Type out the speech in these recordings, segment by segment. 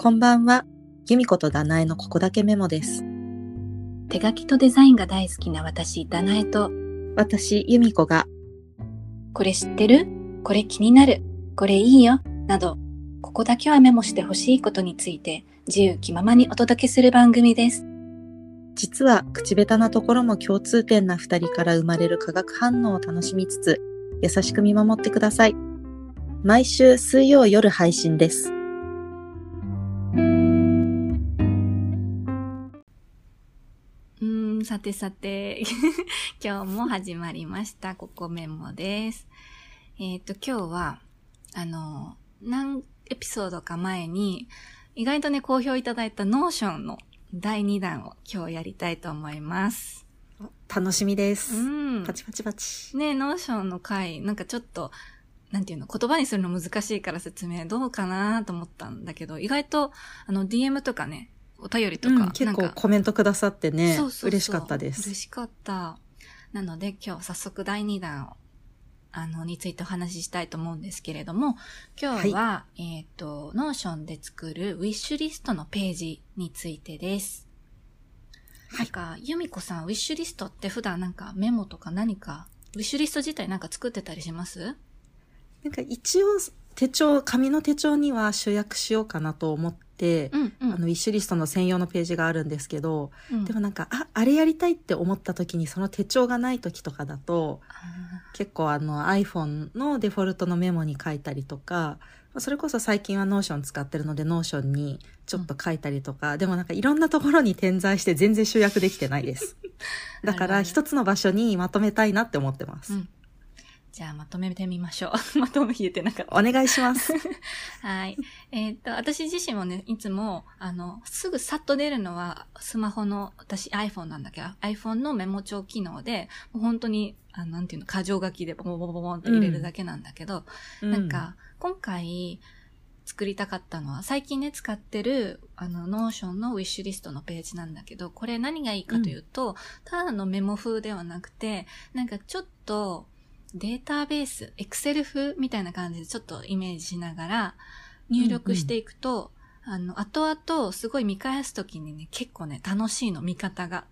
こんばんは。由美子とダナエのここだけメモです。手書きとデザインが大好きな私、ダナエと、私、由美子がこれ知ってる？これ気になるこれいいよなど、ここだけはメモしてほしいことについて自由気ままにお届けする番組です。実は口下手なところも共通点な二人から生まれる化学反応を楽しみつつ、優しく見守ってください。毎週水曜夜配信です。さてさて、今日も始まりました。ここメモです。えっ、と、今日は、あの、何エピソードか前に、意外とね、好評いただいた Notion の第2弾を今日やりたいと思います。楽しみですうん。パチパチパチ。ね Notion の回、なんかちょっと、なんていうの、言葉にするの難しいから説明どうかなと思ったんだけど、意外と、あの、DM とかね、お便りとか、うん、結構コメントくださってね、そうそう嬉しかったです。嬉しかった。なので今日早速第2弾を、あの、についてお話ししたいと思うんですけれども、今日は、えっ、と、 Notion で作るウィッシュリストのページについてです。なんか、由美子さん、ウィッシュリストって普段なんかメモとか何か、ウィッシュリスト自体なんか作ってたりします？なんか一応手帳、紙の手帳には集約しようかなと思って、うんうん。あの、ウィッシュリストの専用のページがあるんですけど、うんでもなんか、あ、あれやりたいって思った時にその手帳がない時とかだと、あ結構あの iPhone のデフォルトのメモに書いたりとか、それこそ最近は Notion 使ってるので Notion にちょっと書いたりとか、でもなんかいろんなところに点在して全然集約できてないです。だから一つの場所にまとめたいなって思ってます。うんじゃあまとめてみましょう。まとめ言えてなかった。お願いします。はい。えっ、と、私自身もね、いつも、あの、すぐさっと出るのは、スマホの、私 iPhone なんだけど、iPhone のメモ帳機能で、もう本当に、あのなんていうの、箇条書きでボボボボボボンって入れるだけなんだけど、なんか、今回、作りたかったのは、最近ね、使ってる、あの、 Notion のウィッシュリストのページなんだけど、これ何がいいかというと、ただのメモ風ではなくて、なんかちょっと、データベース、エクセル風みたいな感じでちょっとイメージしながら入力していくと、あの、後々すごい見返すときにね、結構ね、楽しいの、見方が。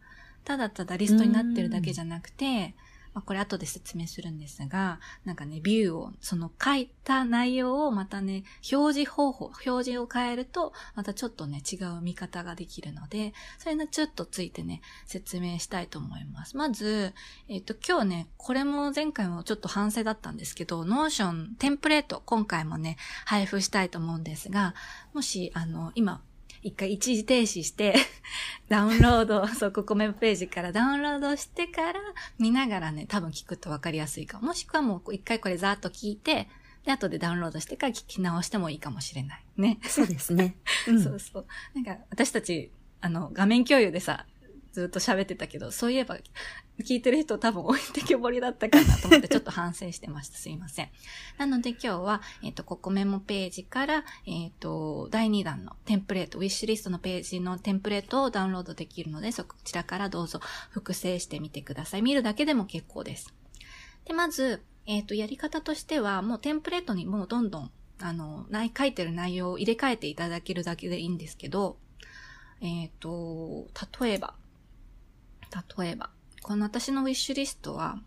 ただただリストになってるだけじゃなくて、まあ、これ後で説明するんですが、なんかね、ビューを、その書いた内容をまたね、表示方法、表示を変えると、またちょっとね、違う見方ができるので、それのちょっとついてね、説明したいと思います。まず、えっ、と、今日ね、これも前回もちょっと反省だったんですけど、 Notion テンプレート、今回もね、配布したいと思うんですが、もし、あの、今、一回一時停止して、ダウンロード、そう、ここメモページからダウンロードしてから見ながらね、多分聞くとわかりやすいかも。もしくはもう一回これざーっと聞いて、で、後でダウンロードしてから聞き直してもいいかもしれない。ね。そうですね。うん そうそう。なんか、私たち、あの、画面共有でさ、ずっと喋ってたけど、そういえば、聞いてる人多分置いてけぼりだったかなと思ってちょっと反省してました。すいません。なので今日は、えっ、と、ここメモページから、えっ、と、第2弾のテンプレート、ウィッシュリストのページのテンプレートをダウンロードできるので、そちらからどうぞ複製してみてください。見るだけでも結構です。で、まず、えっ、と、やり方としては、もうテンプレートにもうどんどん、あの、書いてる内容を入れ替えていただけるだけでいいんですけど、えっ、と、例えば、例えば、この私のウィッシュリストは、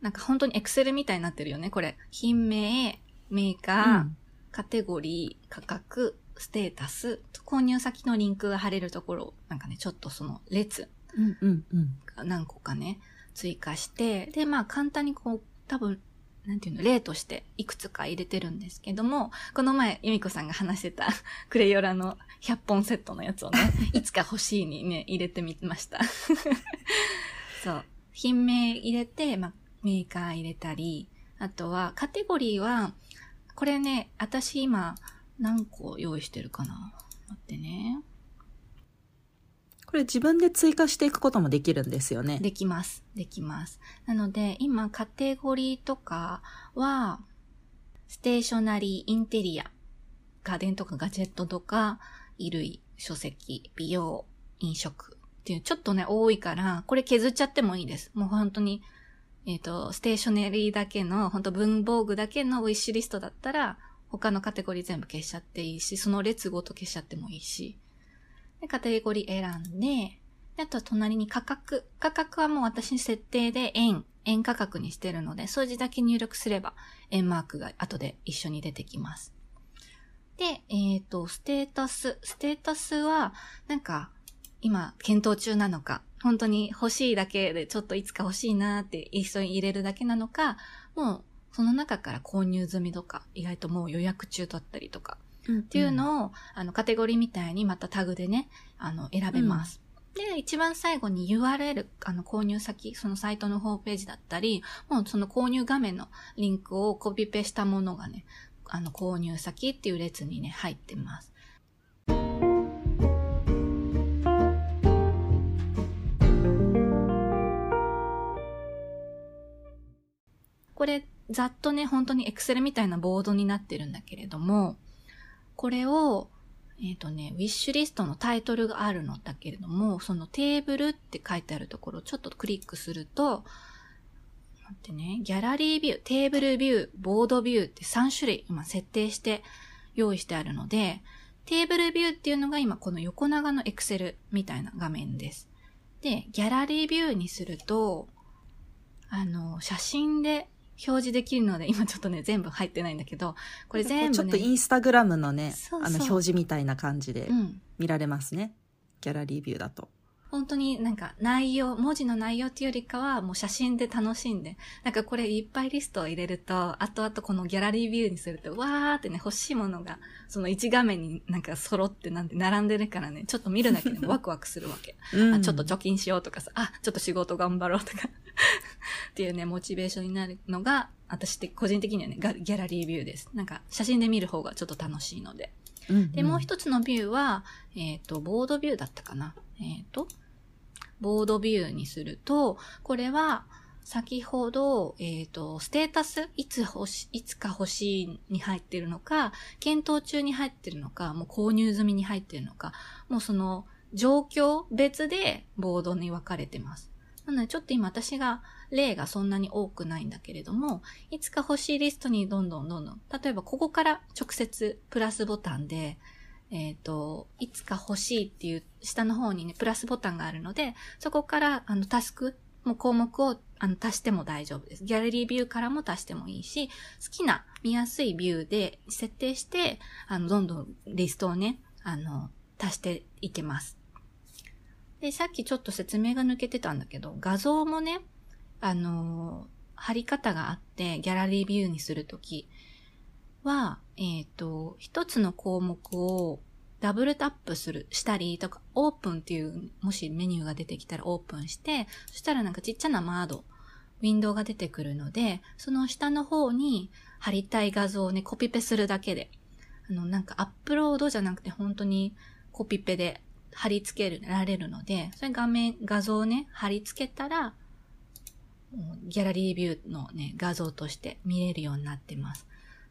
なんか本当にエクセルみたいになってるよね、これ。品名、メーカー、うんカテゴリー、価格、ステータス、購入先のリンクが貼れるところを、なんかね、ちょっとその列うんうんうん。が何個かね、追加して、で、まあ簡単にこう、多分、なんていうの、例としていくつか入れてるんですけども、この前、由美子さんが話してた クレヨラの100本セットのやつをね、いつか欲しいにね、入れてみました。そう。品名入れて、まあ、メーカー入れたり、あとは、カテゴリーは、これね、私今、何個用意してるかな待ってね。これ自分で追加していくこともできるんですよね。できます。できます。なので、今、カテゴリーとかは、ステーショナリー、インテリア、家電とかガジェットとか、衣類、書籍、美容、飲食っていう、ちょっとね、多いから、これ削っちゃってもいいです。もう本当に、えっ、と、ステーショナリーだけの、本当文房具だけのウィッシュリストだったら、他のカテゴリー全部消しちゃっていいし、その列ごと消しちゃってもいいし。で、カテゴリー選んで、であと隣に価格。価格はもう私設定で円、円価格にしてるので、数字だけ入力すれば円マークが後で一緒に出てきます。で、えっ、ー、と、ステータス。ステータスは、なんか、今、検討中なのか、本当に欲しいだけで、ちょっといつか欲しいなって一緒に入れるだけなのか、もう、その中から購入済みとか、意外ともう予約中だったりとか、っていうのを、あの、カテゴリーみたいにまたタグでね、あの、選べます。うん、で、一番最後に URL、あの、購入先、そのサイトのホームページだったり、もうその購入画面のリンクをコピペしたものがね、あの、購入先っていう列にね、入ってます。これ、ざっとね、本当に Excel みたいなボードになってるんだけれども、これを、えっ、ー、とね、ウィッシュリストのタイトルがあるのだけれども、そのテーブルって書いてあるところをちょっとクリックすると、待ってね、ギャラリービュー、テーブルビュー、ボードビューって3種類今設定して用意してあるので、テーブルビューっていうのが今この横長の Excel みたいな画面です。で、ギャラリービューにすると、あの、写真で表示できるので、今ちょっとね、全部入ってないんだけど、これ全部、ね、ちょっとインスタグラムのね、そうそうあの表示みたいな感じで見られますね。うん、ギャラリービューだと。本当になんか内容、文字の内容っていうよりかはもう写真で楽しんで、なんかこれいっぱいリストを入れると、後々このギャラリービューにすると、わーってね、欲しいものが、その1画面になんか揃ってなんて並んでるからね、ちょっと見るだけでもワクワクするわけ。うん、あちょっと貯金しようとかさ、あ、ちょっと仕事頑張ろうとかっていうね、モチベーションになるのが、私って個人的にはね、ギャラリービューです。なんか写真で見る方がちょっと楽しいので。うんうん、で、もう一つのビューは、えっ、ー、と、ボードビューだったかな。えっ、ー、と、ボードビューにすると、これは、先ほど、えっ、ー、と、ステータス、いつ欲し、いつか欲しいに入ってるのか、検討中に入ってるのか、もう購入済みに入ってるのか、もうその、状況別でボードに分かれてます。なので、ちょっと今私が例がそんなに多くないんだけれども、いつか欲しいリストにどんどんどんどん、例えばここから直接プラスボタンで、えっ、ー、と、いつか欲しいっていう下の方にね、プラスボタンがあるので、そこからあのタスクも項目をあの足しても大丈夫です。ギャラリービューからも足してもいいし、好きな見やすいビューで設定して、あの、どんどんリストをね、あの、足していけます。で、さっきちょっと説明が抜けてたんだけど、画像もね、あの貼り方があって、ギャラリービューにするときは、えっ、ー、と、一つの項目をダブルタップする、したりとか、オープンっていう、もしメニューが出てきたらオープンして、そしたらなんかちっちゃな窓、ウィンドウが出てくるので、その下の方に貼りたい画像をね、コピペするだけで、あの、なんかアップロードじゃなくて本当にコピペで貼り付けられるので、それ画面、画像をね、貼り付けたら、ギャラリービューのね、画像として見れるようになってます。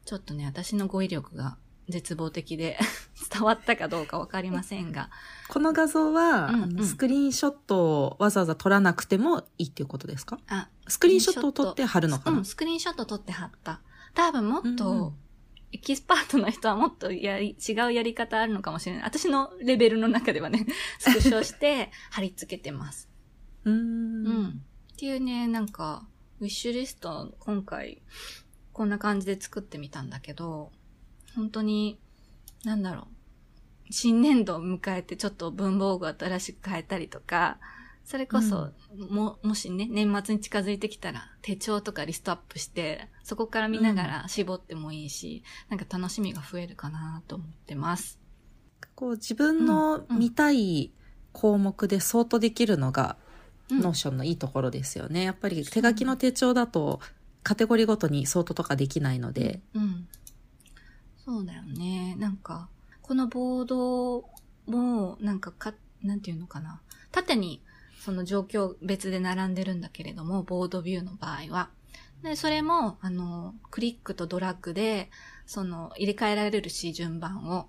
ちょっとね、私の語彙力が絶望的で 伝わったかどうかわかりませんが。この画像は、うんうん、スクリーンショットをわざわざ撮らなくてもいいっていうことですか？あ、スクリーンショットを撮って貼るのかな？うん、スクリーンショット撮って貼った。多分もっと、うんうんエキスパートの人はもっとやり、違うやり方あるのかもしれない。私のレベルの中ではね、スクショして貼り付けてます。うん。うん。っていうね、なんか、ウィッシュリスト、今回、こんな感じで作ってみたんだけど、本当に、なんだろう。新年度を迎えてちょっと文房具を新しく変えたりとか、それこそ、うん、も、もしね、年末に近づいてきたら、手帳とかリストアップして、そこから見ながら絞ってもいいし、うん、なんか楽しみが増えるかなと思ってます。こう、自分の見たい項目でソートできるのが、 Notion のいいところですよね。やっぱり手書きの手帳だと、カテゴリーごとにソートとかできないので。うん。そうだよね。なんか、このボードも、なんかか、なんていうのかな。縦にその状況別で並んでるんだけれども、ボードビューの場合は。で、それも、あの、クリックとドラッグで、その、入れ替えられるし、順番を。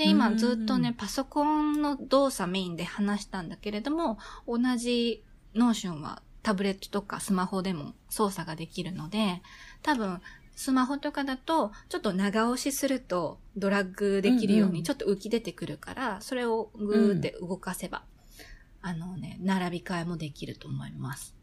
で、今ずっとね、パソコンの動作メインで話したんだけれども、同じ Notion はタブレットとかスマホでも操作ができるので、多分、スマホとかだと、ちょっと長押しするとドラッグできるよううんうんにちょっと浮き出てくるから、それをグーって動かせば、あのね、並び替えもできると思います。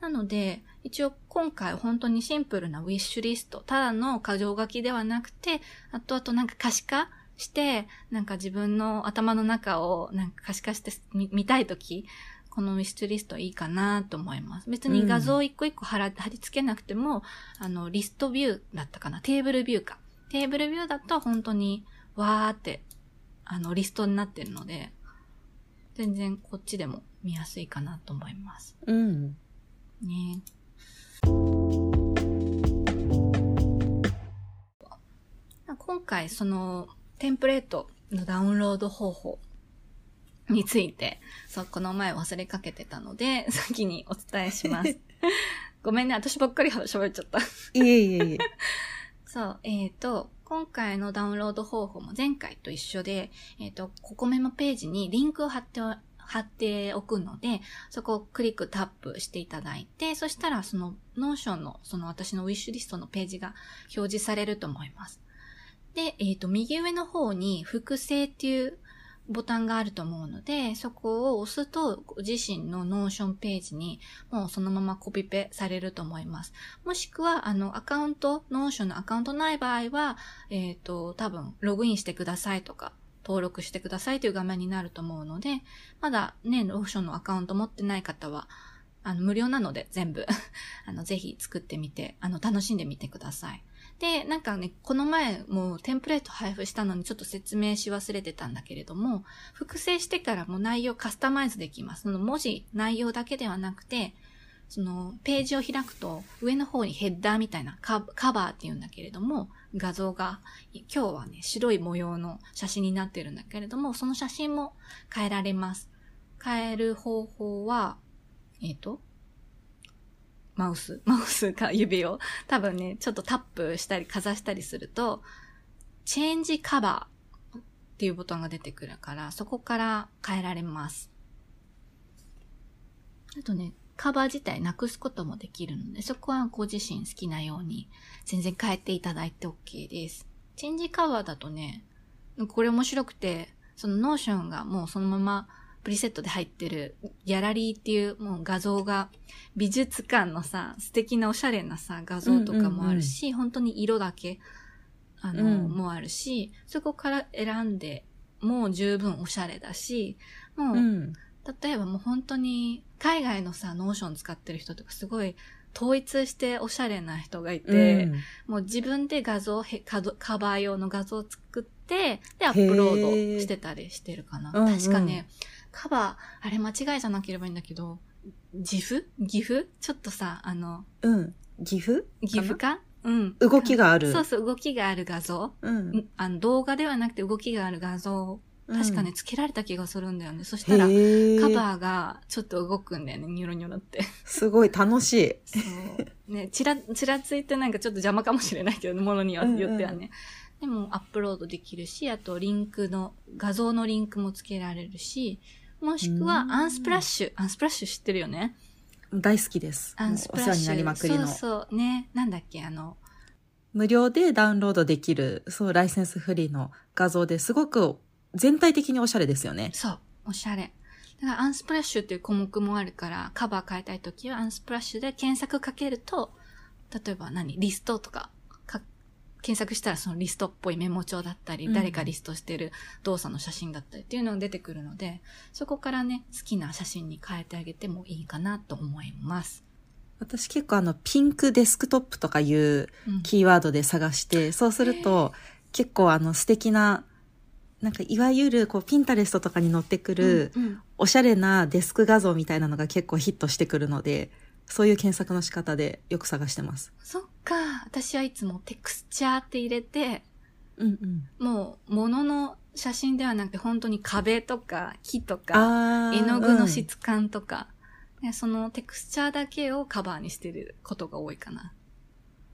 なので、一応今回本当にシンプルなウィッシュリスト、ただの箇条書きではなくて、あとあとなんか可視化して、なんか自分の頭の中をなんか可視化してみ見たいとき、このウィッシュリストいいかなと思います。別に画像一個一個貼ら貼り付けなくても、あの、リストビューだったかなテーブルビューか。テーブルビューだと本当にわーって、あの、リストになってるので、全然こっちでも見やすいかなと思います。うん。ね今回そのテンプレートのダウンロード方法について、そう、この前忘れかけてたので、先にお伝えします。ごめんね、私ばっかり喋っちゃった。いえいえいえ。そう、えっ、と、今回のダウンロード方法も前回と一緒で、えっ、と、ここメモページにリンクを貼ってお貼っておくので、そこをクリックタップしていただいて、そしたらその Notion のその私のウィッシュリストのページが表示されると思います。で、えっ、と、右上の方に複製っていうボタンがあると思うので、そこを押すと自身の Notion ページにもうそのままコピペされると思います。もしくは、あの、アカウント、 Notion のアカウントない場合は、えっ、と、多分、ログインしてくださいとか、登録してくださいという画面になると思うので、まだね、 Notion のアカウント持ってない方は、あの、無料なので全部、あの、ぜひ作ってみて、あの、楽しんでみてください。で、なんかね、この前もうテンプレート配布したのにちょっと説明し忘れてたんだけれども、複製してからも内容カスタマイズできます。その文字、内容だけではなくて、そのページを開くと上の方にヘッダーみたいなカ、カバーって言うんだけれども、画像が、今日はね、白い模様の写真になってるんだけれども、その写真も変えられます。変える方法は、えっ、と、マウス、マウスか指を多分ね、ちょっとタップしたりかざしたりすると、チェンジカバーっていうボタンが出てくるから、そこから変えられます。あとね、カバー自体なくすこともできるので、そこはご自身好きなように全然変えていただいて OK です。 change cover だとね、これ面白くて、その Notion がもうそのままプリセットで入ってるギャラリーっていうもう画像が美術館のさ、素敵なおしゃれなさ、画像とかもあるし、本当に色だけ、あの、うん。もあるし、そこから選んでもう十分おしゃれだし、もう、うん。例えばもう本当に海外のさ、 Notion 使ってる人とかすごい統一しておしゃれな人がいて、うん。もう自分で画像へカド、カバー用の画像を作って、で、アップロードしてたりしてるかな。うんうん。確かね、カバー、あれ間違いじゃなければいいんだけど、自負？岐阜ちょっとさ、あの、うん。岐阜岐阜か？うん。動きがある。そうそう、動きがある画像。うん。んあの動画ではなくて動きがある画像、確かね、つけられた気がするんだよね。そしたら、カバーがちょっと動くんだよね、ニョロニョロって。すごい楽しい。そう。ね、ちら、ちらついてなんかちょっと邪魔かもしれないけど、ものにようんうんよってはね。でも、アップロードできるし、あと、リンクの、画像のリンクもつけられるし、もしくはう、ん Unsplash。Unsplash 知ってるよね？大好きです。 Unsplash。お世話になりまくりの。そうそう、ね。なんだっけ、あの、無料でダウンロードできる、そう、ライセンスフリーの画像ですごく全体的におしゃれですよね。そう、おしゃれ。だから、アンスプラッシュっていう項目もあるから、カバー変えたいときは、アンスプラッシュで検索かけると、例えば何？リストとかか、検索したらそのリストっぽいメモ帳だったり、うん。誰かリストしてる動作の写真だったりっていうのが出てくるので、そこからね、好きな写真に変えてあげてもいいかなと思います。私結構あの、ピンクデスクトップとかいううん。キーワードで探して、そうすると、結構あの素敵な、なんかいわゆるこうピンタレストとかに載ってくる、うんうん。おしゃれなデスク画像みたいなのが結構ヒットしてくるので、そういう検索の仕方でよく探してます。そっか。私はいつもテクスチャーって入れて、うんうん。もう物の写真ではなくて本当に壁とか木とか、絵の具の質感とか、ねそのテクスチャーだけをカバーにしてることが多いかな。うん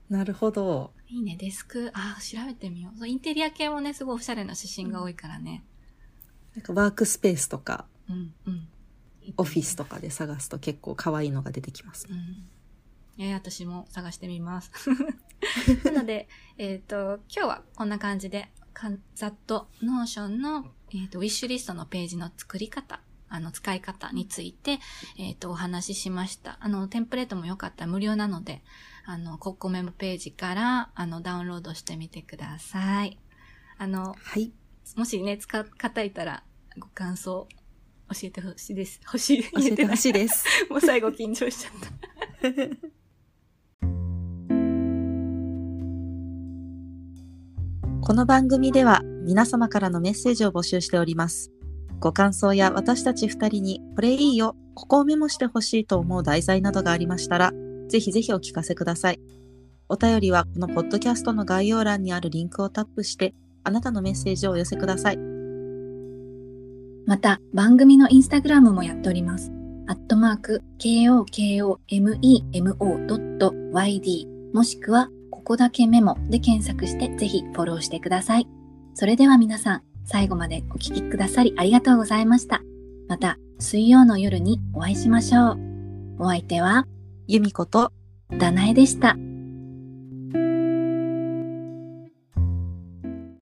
なるほど。いいね、デスク。あー、調べてみようそう。インテリア系もね、すごいおしゃれな写真が多いからね。なんかワークスペースとか、うん、うん。オフィスとかで探すと結構可愛いのが出てきます。うん。えー、私も探してみます。なので、えっ、と、今日はこんな感じで、ざっと、 Notion の、えっ、と、ウィッシュリストのページの作り方、あの、使い方について、えっ、と、お話ししました。あの、テンプレートもよかったら無料なので、あの、コッコメモページから、あの、ダウンロードしてみてください。あの、はい。もしね、使う方いたら、ご感想、教えてほしいです。欲しい。教えてほしいです。もう最後緊張しちゃった。この番組では皆様からのメッセージを募集しております。ご感想や私たち二人にこれいいよ、ここをメモしてほしいと思う題材などがありましたら、ぜひぜひお聞かせください。お便りはこのポッドキャストの概要欄にあるリンクをタップして、あなたのメッセージをお寄せください。また、番組のインスタグラムもやっております。アットマーク、kokomemo.yd もしくは、ここだけメモで検索してぜひフォローしてください。それでは皆さん、最後までお聞きくださりありがとうございました。また、水曜の夜にお会いしましょう。お相手は、由美子とダナエでした。